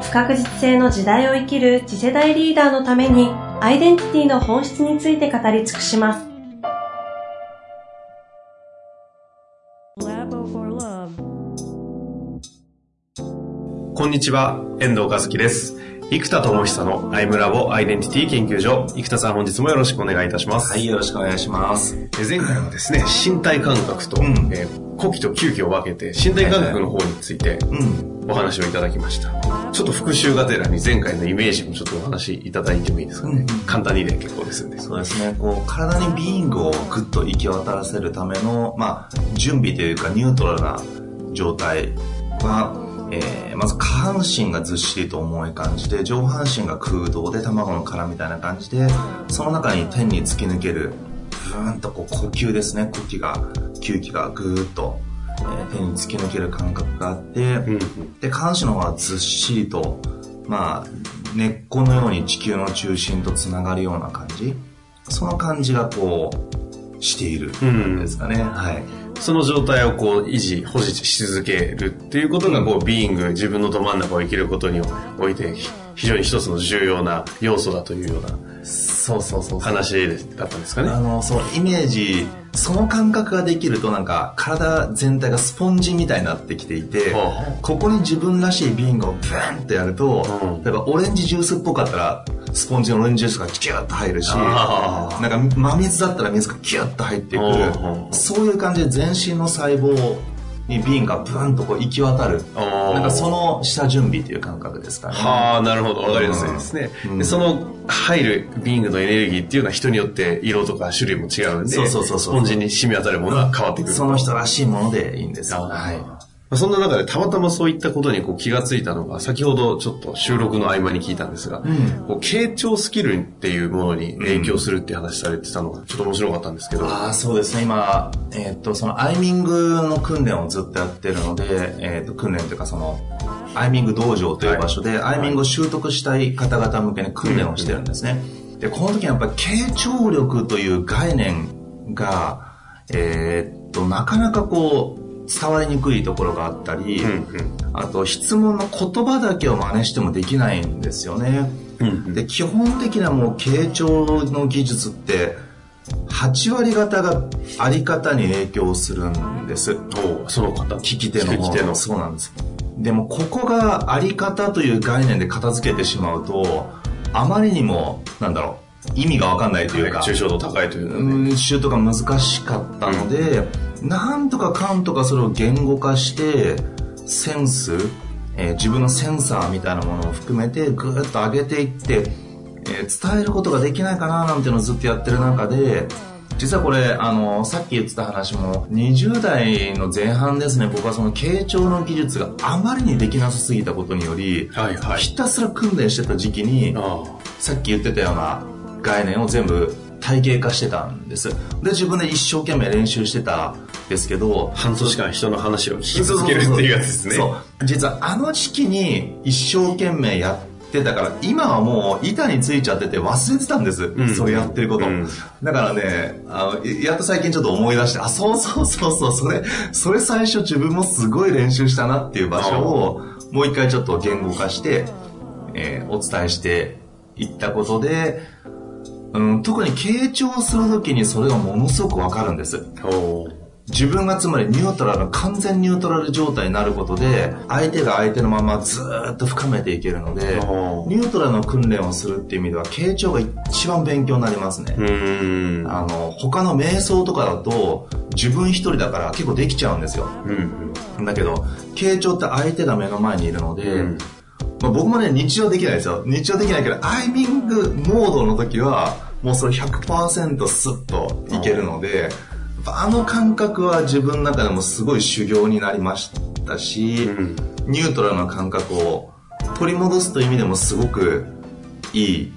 不確実性の時代を生きる次世代リーダーのためにアイデンティティの本質について語り尽くします。こんにちは、遠藤和樹です。生田智久のアイムラボアイデンティティ研究所。生田さん本日もよろしくお願いいたします。はい、よろしくお願いします。前回はですね、身体感覚と、うん、えー、呼気と吸気を分けて、身体感覚の方について、お話をいただきました。ちょっと復習がてらに前回のイメージもちょっとお話いただいてもいいですかね。うん、簡単にで結構ですんで。そうですね、こう、体にビーイングをぐっと行き渡らせるための、まあ、準備というかニュートラルな状態は、えー、まず下半身がずっしりと重い感じで上半身が空洞で卵の殻みたいな感じでその中に天に突き抜けるブーンとこう呼吸ですね。呼気が吸気がぐーっと、えー、天に突き抜ける感覚があって、うん、で下半身の方はずっしりとまあ根っこのように地球の中心とつながるような感じ。その感じがこうしているんですかね、うん、はいその状態をこう維持、保持し続けるっていうことが、こう、ビーイング、自分のど真ん中を生きることにおいて、非常に一つの重要な要素だというような、そうそうそう話だったんですかね。あの、そう、イメージ、その感覚ができるとなんか体全体がスポンジみたいになってきていて、ここに自分らしいビーイングをブーンってやると、例えばオレンジジュースっぽかったらスポンジのオレンジジュースがキュッと入るし、なんか真水だったら水がキュッと入ってくる、そういう感じで全身の細胞に瓶がブーンとこう行き渡る。なんかその下準備っていう感覚ですかね。はあ、なるほど。わかりやすいですね。うん、でその入るビングのエネルギーっていうのは人によって色とか種類も違うんで、そうそうそうスポンジに染み渡るものは変わってくる。その人らしいものでいいんですよ。はい。そんな中でたまたまそういったことにこう気がついたのが、先ほどちょっと収録の合間に聞いたんですが、うん、こう傾聴スキルっていうものに影響するって話されてたのがちょっと面白かったんですけど。ああ、そうですね。今、えー、っと、そのアイミングの訓練をずっとやってるので、えー、っと、訓練というかその、アイミング道場という場所で、はい、アイミングを習得したい方々向けに訓練をしてるんですね。で、この時はやっぱり傾聴力という概念が、えー、っと、なかなかこう、伝わりにくいところがあったり、うんうん、あと質問の言葉だけを真似してもできないんですよね。うんうん、で基本的なもう傾聴の技術って8割方があり方に影響するんです。その方聞き手の。聞き手の。そうなんです。でもここがあり方という概念で片付けてしまうと、あまりにも、なんだろう、意味がわかんないというか、抽象度高いという、ね、うん、習得が難しかったので、うんなんとかかんとかそれを言語化してセンス、えー、自分のセンサーみたいなものを含めてぐーっと上げていって、えー、伝えることができないかななんていうのをずっとやってる中で実はこれあのさっき言ってた話も20代の前半ですね。僕はその傾聴の技術があまりにできなさすぎたことにより、はいはい、ひたすら訓練してた時期にさっき言ってたような概念を全部体系化してたんです。で自分で一生懸命練習してたんですけど半年間人の話を聞き続けるっていうやつですね。そう。実はあの時期に一生懸命やってたから今はもう板についちゃってて忘れてたんです、うん、そうやってること、うん、だからねあのやっと最近ちょっと思い出してあそうそうそうそうそれそれ最初自分もすごい練習したなっていう場所をもう一回ちょっと言語化して、えー、お伝えしていったことでうん、特に傾聴するときにそれがものすごくわかるんです。自分がつまりニュートラル、完全ニュートラル状態になることで、相手が相手のままずっと深めていけるので、ニュートラルの訓練をするっていう意味では、傾聴が一番勉強になりますね。あの、他の瞑想とかだと、自分一人だから結構できちゃうんですよ。うん、だけど、傾聴って相手が目の前にいるので、うんまあ、僕もね、日常できないですよ。日常できないけど、アイミングモードの時は、もうそれ100%スッといけるので、あの感覚は自分の中でもすごい修行になりましたし、うん、ニュートラルな感覚を取り戻すという意味でもすごくいい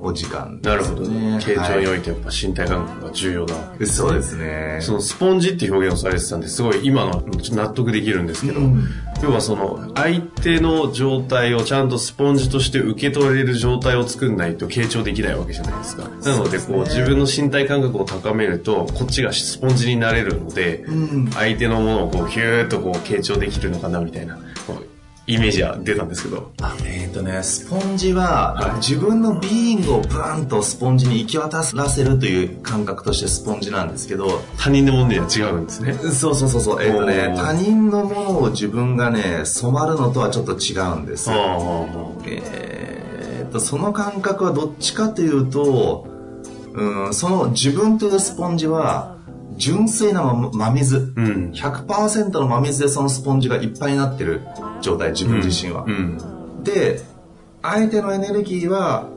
お時間、ね、なるほどね。傾聴においてやっぱ身体感覚が重要な、ね、そうですね。そのスポンジって表現をされてたんですごい今の納得できるんですけど、うん、要はその相手の状態をちゃんとスポンジとして受け取れる状態を作んないと傾聴できないわけじゃないですか。なのでこう、ね、自分の身体感覚を高めるとこっちがスポンジになれるので、うん、相手のものをこうヒューッとこう傾聴できるのかなみたいな。イメージは出たんですけど。あえっ、ー、とね、スポンジは、はい、自分のビーイングをブーンとスポンジに行き渡らせるという感覚としてスポンジなんですけど。他人のものには違うんですね。そうそうそうそう。えっ、ー、とね、他人のものを自分がね、染まるのとはちょっと違うんです。えっと、その感覚はどっちかというと、うん、その自分というスポンジは、純粋な真水、うん、100%の真水でそのスポンジがいっぱいになってる状態自分自身は、うん。うん、で相手のエネルギーは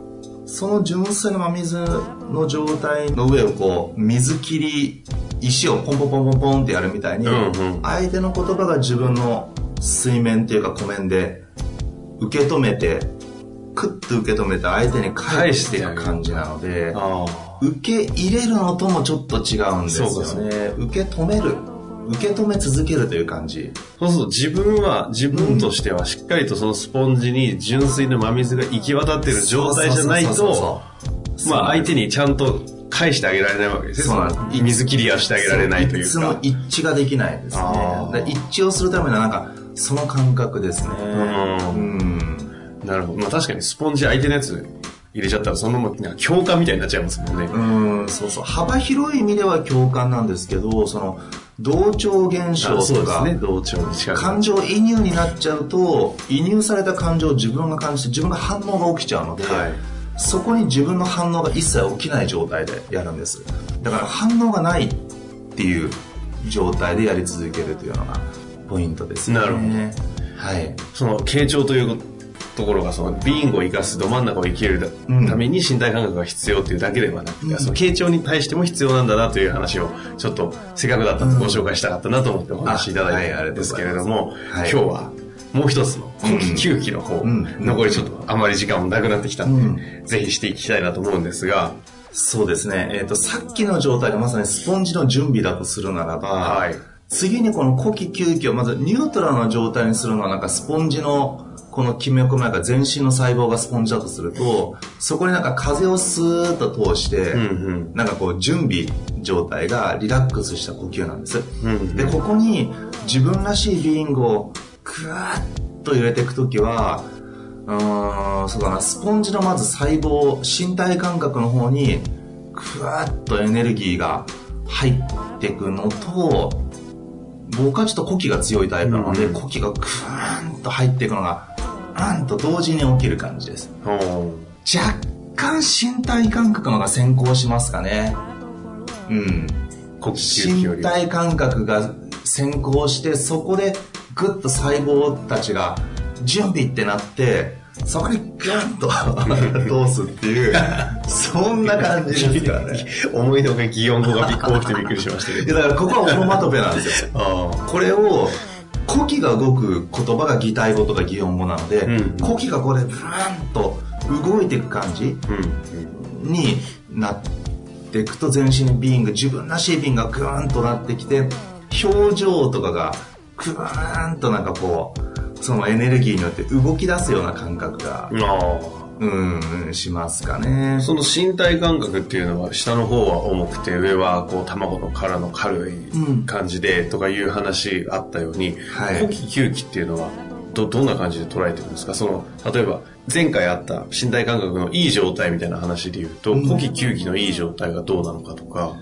その純粋な真水の状態の上をこう水切り石をポンポンポンポンポンってやるみたいに、うんうん、相手の言葉が自分の水面っていうか湖面で受け止めてクッと受け止めて相手に返していく感じなので受け入れるのともちょっと違うんですよね受け止める受け止め続けるという感じそうすると自分は自分としてはしっかりとそのスポンジに純粋な真水が行き渡ってる状態じゃないとまあ相手にちゃんと返してあげられないわけですね。水切りはしてあげられないというか。いつも一致ができないですね。一致をするためのなんか、その感覚ですね。うん。なるほど。まあ確かにスポンジ相手のやつ入れちゃったらそのまま共感みたいになっちゃいますもんね。うん、そうそう。幅広い意味では共感なんですけど、その、同調現象とか、ね、同調感情移入になっちゃうと、移入された感情を自分が感じて自分が反応が起きちゃうので、はい、そこに自分の反応が一切起きない状態でやるんです。だから反応がないっていう状態でやり続けるというのがポイントですね。なるほど。はい。その、傾聴というところがそのビーングを生かすど真ん中を生きるために身体感覚が必要っていうだけではなくて、うん、その傾聴に対しても必要なんだなという話をちょっとせっかくだったのでご紹介したかったなと思ってお話しいただいてあれですけれども、今日はもう一つの後期9期の方、残りちょっとあまり時間もなくなってきたんで、ぜひしていきたいなと思うんですが、そうですね。えっ、ー、と、さっきの状態がまさにスポンジの準備だとするならば、はい、次にこの後期9期をまずニュートラルな状態にするのはなんかスポンジのこのきめ細やか全身の細胞がスポンジだとすると、そこになんか風をスーッと通して、うんうん、なんかこう準備状態がリラックスした呼吸なんです。うんうん、で、ここに自分らしいビーイングをクワッと入れていくときは、うーん、そうだな、スポンジのまず細胞、身体感覚の方に、クワッとエネルギーが入っていくのと、僕はちょっと呼気が強いタイプなので、呼気がクーンと入っていくのがンと同時に起きる感じです。若干身体感覚のが先行しますかね。うん。身体感覚が先行して、そこでグッと細胞たちが準備ってなって、そこにグンと 通すっていう、そんな感じですからね。思いのが擬音語がびっくりしてびっくりしましたけど。だからここはオノマトペなんですよ。これを古希が動く言葉が擬態語とか擬音語なので、うん、呼気がこれブーンと動いていく感じになっていくと全身ビーング自分らしいビーンがグーンとなってきて表情とかがグーンとなんかこうそのエネルギーによって動き出すような感覚がうん、しますかね。その身体感覚っていうのは、下の方は重くて、上はこう卵の殻の軽い感じで、とかいう話あったように、はい、呼気吸気っていうのは、ど、どんな感じで捉えてるんですか？その、例えば、前回あった身体感覚のいい状態みたいな話で言うと、呼気吸気のいい状態がどうなのかとか。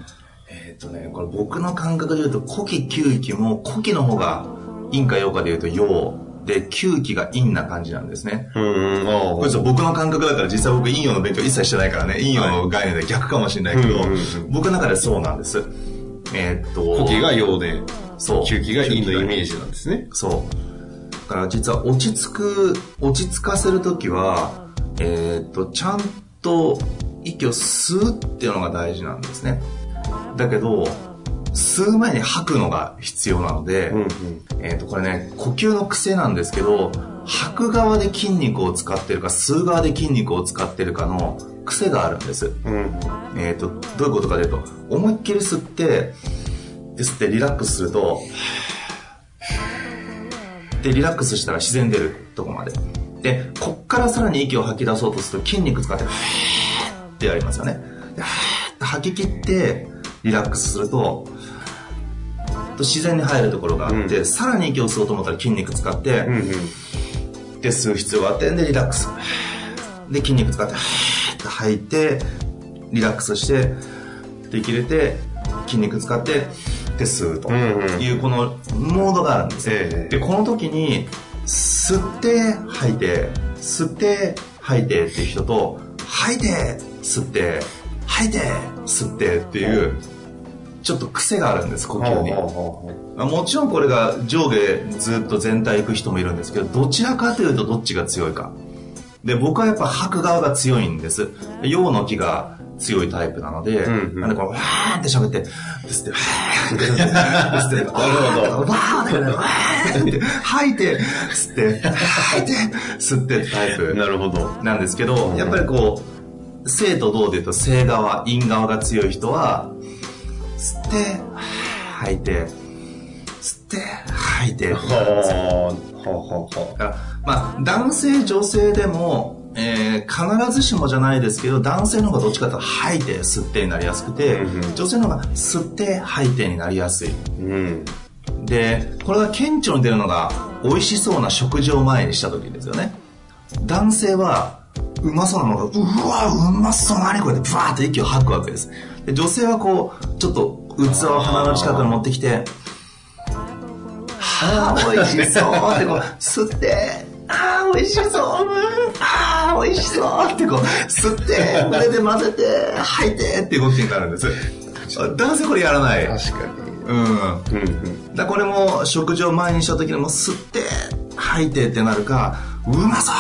えっ、とね、これ僕の感覚で言うと、呼気吸気も、呼気の方が、陰か陽かで言うと陽で、吸気が陰な感じなんですね。うん。これ僕の感覚だから実際僕陰陽の勉強一切してないからね、陰陽の概念で逆かもしれないけど、僕の中でそうなんです。えー、っと。呼気が陽で、そう。吸気が陰のイメージなんですね。そう。だから実は落ち着く、落ち着かせるときは、えー、っと、ちゃんと息を吸うっていうのが大事なんですね。だけど、吸う前に吐くのが必要なので、うんうん、えっ、ー、と、これね、呼吸の癖なんですけど、吐く側で筋肉を使ってるか、吸う側で筋肉を使ってるかの癖があるんです。うん、えっ、ー、と、どういうことかというと、思いっきり吸って、吸ってリラックスすると、で、リラックスしたら自然出るとこまで。で、こっからさらに息を吐き出そうとすると筋肉使って、ってやりますよね。吐き切って、リラックスすると、自然に入るところがあって、うん、さらに息を吸おうと思ったら筋肉使って、うんうん、で、吸う必要があって、で、リラックス。で、筋肉使って、吐いて、リラックスして、できれて、筋肉使って、で、吸うと。いう、このモードがあるんです、うんうん、で、この時に、吸って吐いて吸って吐いてっていう人と吐いて吸って吐いて吸ってっていうちょっと癖があるんです呼吸にもちろんこれが上下ずっと全体行く人もいるんですけどどちらかというとどっちが強いかで僕はやっぱ吐く側が強いんです陽の気が強いタイプなので、うんうん、なんでこう、わーって喋って、ですって、わーって、ですって。わーって、わーって、吐いて、吸って、吐いて、吸ってタイプ。なるほど。なんですけど、やっぱりこう、生と動で言うと正側、陰側が強い人は、吸って、吐いて、吸って、吐いて。ほうほうほう。まあ、男性、女性でも、えー、必ずしもじゃないですけど男性の方がどっちかというと吐いて吸ってになりやすくて、うん、女性の方が吸って吐いてになりやすい、うん、でこれが顕著に出るのが美味しそうな食事を前にした時ですよね。男性はうまそうなものがうわうまそう何これってブワーッと息を吐くわけですで女性はこうちょっと器を鼻の近くに持ってきてはあ美味しそうってこう吸ってああ、美味しそう。ああ、美味しそうってこう、吸って、これで混ぜて、吐いてっていう動きになるんです。男性これやらない。確かに。うん。うんだこれも食事を前にした時にも吸って、吐いてってなるか、うまそう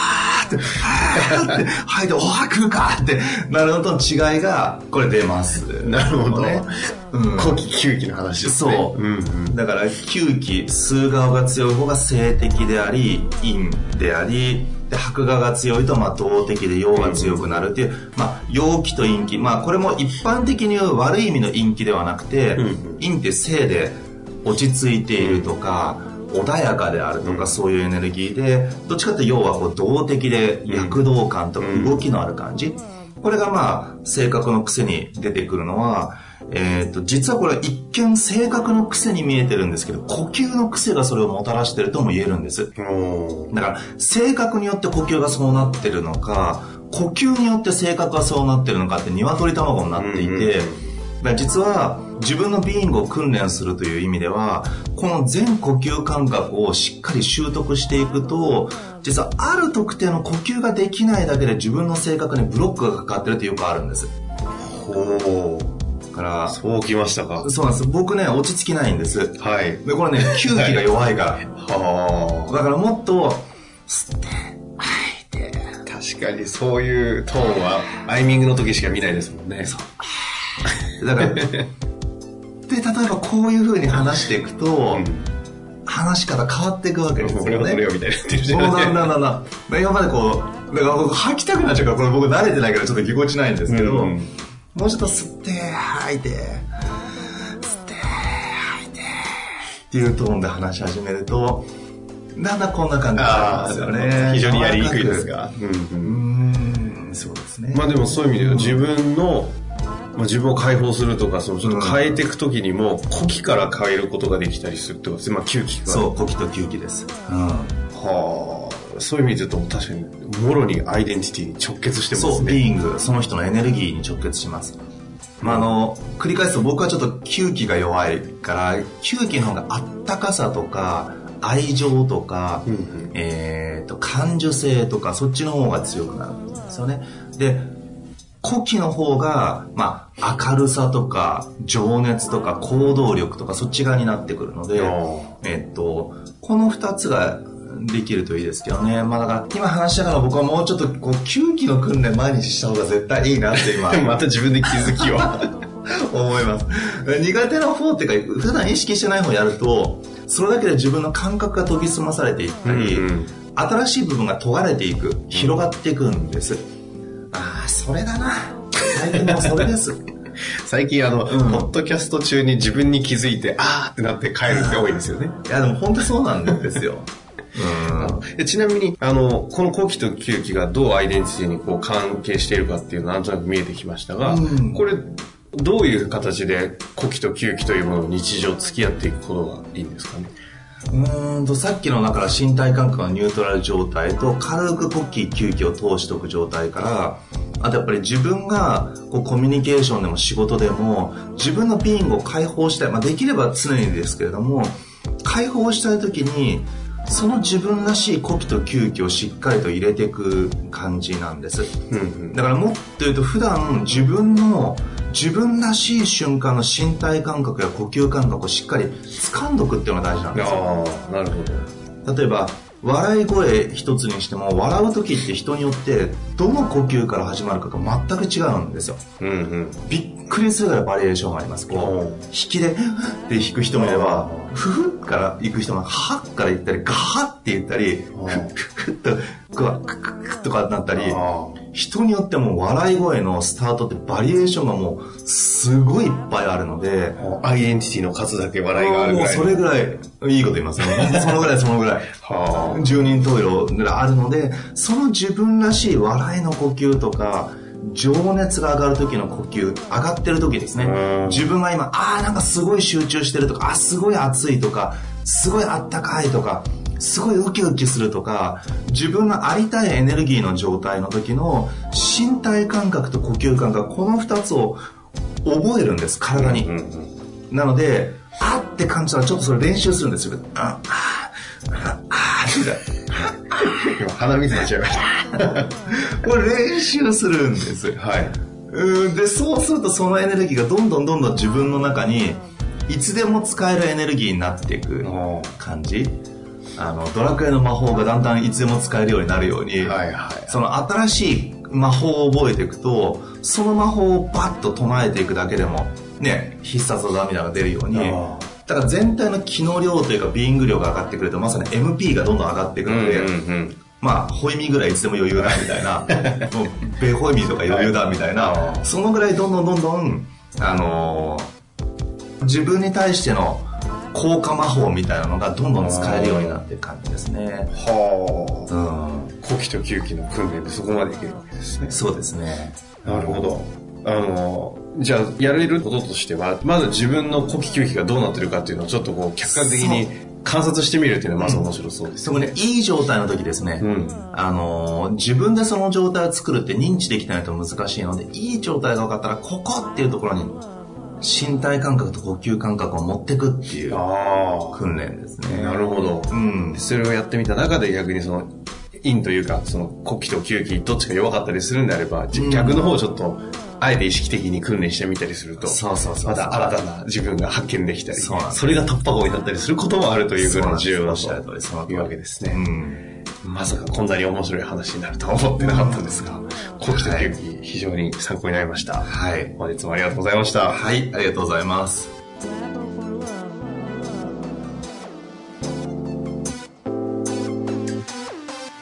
って、って吐いて、おは食うかってなるのとの違いが、これ出ます。なるほど。ね。うん。呼気、吸気の話ですね。そう。うんうん、だから、吸気、吸う側が強い方が性的であり、陰であり、で、白側が強いと、まあ、動的で陽が強くなるっていう、うん、まあ、陽気と陰気。まあ、これも一般的に言う悪い意味の陰気ではなくて、うん、陰って性で落ち着いているとか、穏やかであるとか、そういうエネルギーで、どっちかって要はこう動的で躍動感とか動きのある感じ。これがまあ、性格の癖に出てくるのは、えと、実はこれ一見性格の癖に見えてるんですけど、呼吸の癖がそれをもたらしてるとも言えるんです。だから、性格によって呼吸がそうなってるのか、呼吸によって性格がそうなってるのかって鶏卵になっていて、実は自分のビーイングを訓練するという意味ではこの全呼吸感覚をしっかり習得していくと実はある特定の呼吸ができないだけで自分の性格にブロックがかかってるってよくあるんです。ほう。からそうきましたか？そうなんです。僕ね落ち着きないんです。はい。でこれね吸気が弱いから。はあ。だからもっと吸って吐いて確かにそういうトーンはアイミングの時しか見ないですもんね。そう。だから、で、例えばこういうふうに話していくと、うん、話し方変わっていくわけですよね。俺はみたいなってるじゃん。そうなんだな。今までこう、だから僕吐きたくなっちゃうから、これ僕慣れてないからちょっとぎこちないんですけど、うん、もうちょっと吸って、吐いて、吸って、吐いて、っていうトーンで話し始めると、だんだんこんな感じになりますよね。非常にやりにくいですが。うん、うん、そうですね。まあでもそういう意味では自分のまあ、自分を解放するとかそのちょっと変えていく時にも、呼気から変えることができたりするってことです。まあ、吸気そう呼気と吸気です、うん、はあ。そういう意味で言うと確かにもろにアイデンティティに直結してますね。そうビーイングその人のエネルギーに直結します。まあ、あの繰り返すと僕はちょっと吸気が弱いから吸気の方があったかさとか愛情とか、うんうん、えーと感受性とかそっちの方が強くなるんですよね。で古希の方が、まあ、明るさとか、情熱とか、行動力とか、そっち側になってくるので、えっと、この二つができるといいですけどね。まあだから、今話したから僕はもうちょっと、こう、吸気の訓練毎日した方が絶対いいなって今。また自分で気づきを。思います。苦手な方っていうか、普段意識してない方やると、それだけで自分の感覚が研ぎ澄まされていったり、うんうん、新しい部分が研がれていく、広がっていくんです。ああ、それだな。最近もそれです。最近あの、うん、ポッドキャスト中に自分に気づいて、あーってなって帰るって多いですよね。いや、でも本当そうなんですよ。うん、ちなみに、あの、この後期と吸気がどうアイデンティティにこう関係しているかっていうのはなんとなく見えてきましたが、うん、これ、どういう形で呼気と吸気というものを日常付き合っていくことがいいんですかね？うんとさっきのだから身体感覚のニュートラル状態と軽く呼吸吸気を通しておく状態からあとやっぱり自分がこうコミュニケーションでも仕事でも自分のビーングを解放したい、まあ、できれば常にですけれども解放したい時にその自分らしい呼気と吸気をしっかりと入れていく感じなんです、うんうん、だからもっと言うと普段自分の自分らしい瞬間の身体感覚や呼吸感覚をしっかり掴んどくっていうのが大事なんですよ。あなるほど。例えば笑い声一つにしても笑う時って人によってどの呼吸から始まるかが全く違うんですよ、うんうん、びっくりするぐらいバリエーションがありますこう引きでって引く人もいればふふから行く人もはっから言ったりガハって言ったりふふっとクワクククとかなったり人によっても笑い声のスタートってバリエーションがもうすごいいっぱいあるのでアイデンティティの数だけ笑いがある。ぐらいそれぐらいいいこと言いますね。そのぐらいそのぐらい。十人十色があるのでその自分らしい笑いの呼吸とか情熱が上がる時の呼吸上がってる時ですね。自分が今ああなんかすごい集中してるとかあすごい暑いとかすごいあったかいとかすごいウキウキするとか自分のありたいエネルギーの状態の時の身体感覚と呼吸感覚この2つを覚えるんです体に、なのであって感じたらちょっとそれ練習するんですよ。ああああみたいな今鼻水出ちゃいましたこれ練習するんですはいうんでそうするとそのエネルギーがどんどんどんどん自分の中にいつでも使えるエネルギーになっていく感じあのドラクエの魔法がだんだんいつでも使えるようになるように、はいはい、その新しい魔法を覚えていくとその魔法をバッと唱えていくだけでもね必殺技みたいなのが出るようにだから全体の気の量というかビーイング量が上がってくるとまさに MP がどんどん上がっていくので、うんうんうんまあ、ホイミぐらいいつでも余裕だみたいな、もう、ベホイミとか余裕だみたいな、そのぐらいどんどんどんどん、あのー、自分に対しての効果魔法みたいなのがどんどん使えるようになっていく感じですね。はあ。うん。呼気と吸気の訓練でそこまでいけるわけですね。そうですね。なるほど。あの、じゃあ、やれることとしては、まず自分の呼気吸気がどうなってるかっていうのをちょっとこう、客観的に観察してみるっていうのはまず面白そうです、ね、そこね、いい状態の時ですね、うん、あの、自分でその状態を作るって認知できないと難しいので、いい状態が分かったら、ここっていうところに、身体感覚と呼吸感覚を持っていくっていう訓練ですね。なるほど。うん。それをやってみた中で逆にその、陰というか、その呼気と吸気、どっちか弱かったりするんであれば、逆の方をちょっと、あえて意識的に訓練してみたりすると、そうそうそうまた新たな自分が発見できたり、そうそれが突破口になったりすることもあるというぐらい重要だというわけですね。まさかこんなに面白い話になるとは思ってなかったんですが、呼気と吸気、非常に参考になりました。はい。本日もありがとうございました。はい、ありがとうございます。